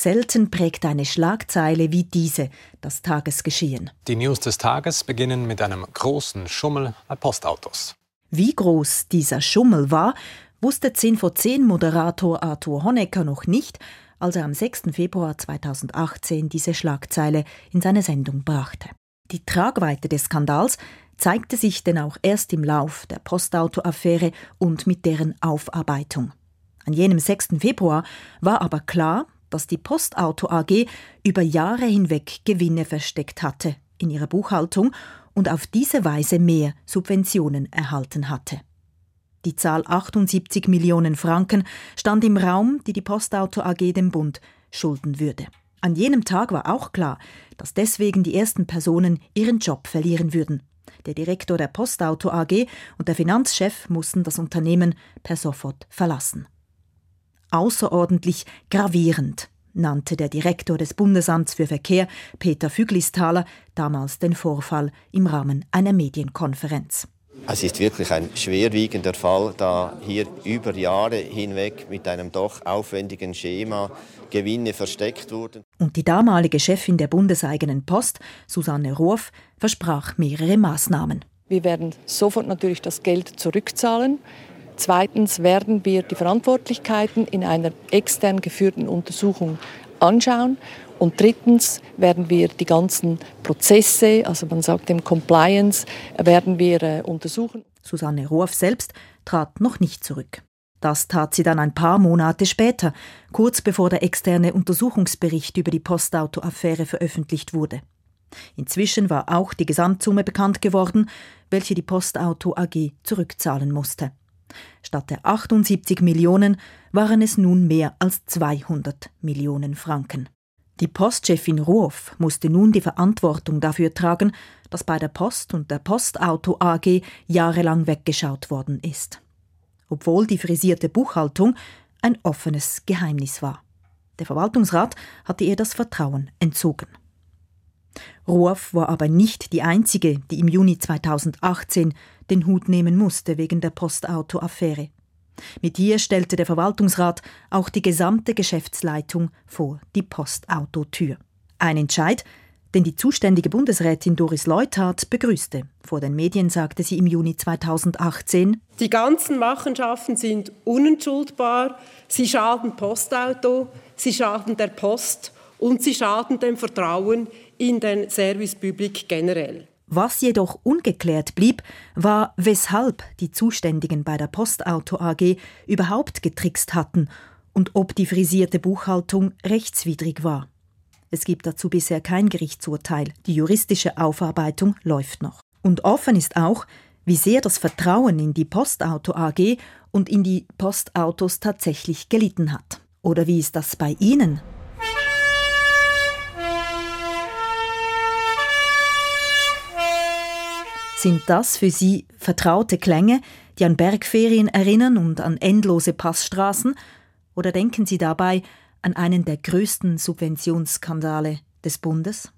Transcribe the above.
Selten prägt eine Schlagzeile wie diese das Tagesgeschehen. Die News des Tages beginnen mit einem großen Schummel bei Postautos. Wie groß dieser Schummel war, wusste 10 vor 10 Moderator Arthur Honecker noch nicht, als er am 6. Februar 2018 diese Schlagzeile in seine Sendung brachte. Die Tragweite des Skandals zeigte sich denn auch erst im Lauf der Postauto-Affäre und mit deren Aufarbeitung. An jenem 6. Februar war aber klar, dass die Postauto AG über Jahre hinweg Gewinne versteckt hatte in ihrer Buchhaltung und auf diese Weise mehr Subventionen erhalten hatte. Die Zahl 78 Millionen Franken stand im Raum, die die Postauto AG dem Bund schulden würde. An jenem Tag war auch klar, dass deswegen die ersten Personen ihren Job verlieren würden. Der Direktor der Postauto AG und der Finanzchef mussten das Unternehmen per sofort verlassen. Außerordentlich gravierend nannte der Direktor des Bundesamts für Verkehr, Peter Füglisthaler, damals den Vorfall im Rahmen einer Medienkonferenz. Es ist wirklich ein schwerwiegender Fall, da hier über Jahre hinweg mit einem doch aufwendigen Schema Gewinne versteckt wurden. Und die damalige Chefin der bundeseigenen Post, Susanne Rohrf, versprach mehrere Maßnahmen. Wir werden sofort natürlich das Geld zurückzahlen. Zweitens werden wir die Verantwortlichkeiten in einer extern geführten Untersuchung anschauen. Und drittens werden wir die ganzen Prozesse, also man sagt dem Compliance, werden wir äh, untersuchen. Susanne Rohrf selbst trat noch nicht zurück. Das tat sie dann ein paar Monate später, kurz bevor der externe Untersuchungsbericht über die Postauto-Affäre veröffentlicht wurde. Inzwischen war auch die Gesamtsumme bekannt geworden, welche die Postauto AG zurückzahlen musste. Statt der 78 Millionen waren es nun mehr als 200 Millionen Franken. Die Postchefin Ruoff musste nun die Verantwortung dafür tragen, dass bei der Post und der Postauto AG jahrelang weggeschaut worden ist obwohl die frisierte Buchhaltung ein offenes Geheimnis war. Der Verwaltungsrat hatte ihr das Vertrauen entzogen. Rohrf war aber nicht die einzige, die im Juni 2018 den Hut nehmen musste wegen der Postauto-Affäre. Mit ihr stellte der Verwaltungsrat auch die gesamte Geschäftsleitung vor die Postautotür. Ein Entscheid, den die zuständige Bundesrätin Doris Leuthard begrüßte. Vor den Medien sagte sie im Juni 2018, Die ganzen Machenschaften sind unentschuldbar, sie schaden Postauto, sie schaden der Post und sie schaden dem Vertrauen in den Service Public generell. Was jedoch ungeklärt blieb, war, weshalb die Zuständigen bei der Postauto AG überhaupt getrickst hatten und ob die frisierte Buchhaltung rechtswidrig war. Es gibt dazu bisher kein Gerichtsurteil. Die juristische Aufarbeitung läuft noch. Und offen ist auch, wie sehr das Vertrauen in die Postauto AG und in die Postautos tatsächlich gelitten hat. Oder wie ist das bei Ihnen? Sind das für Sie vertraute Klänge, die an Bergferien erinnern und an endlose Passstraßen? Oder denken Sie dabei an einen der größten Subventionsskandale des Bundes?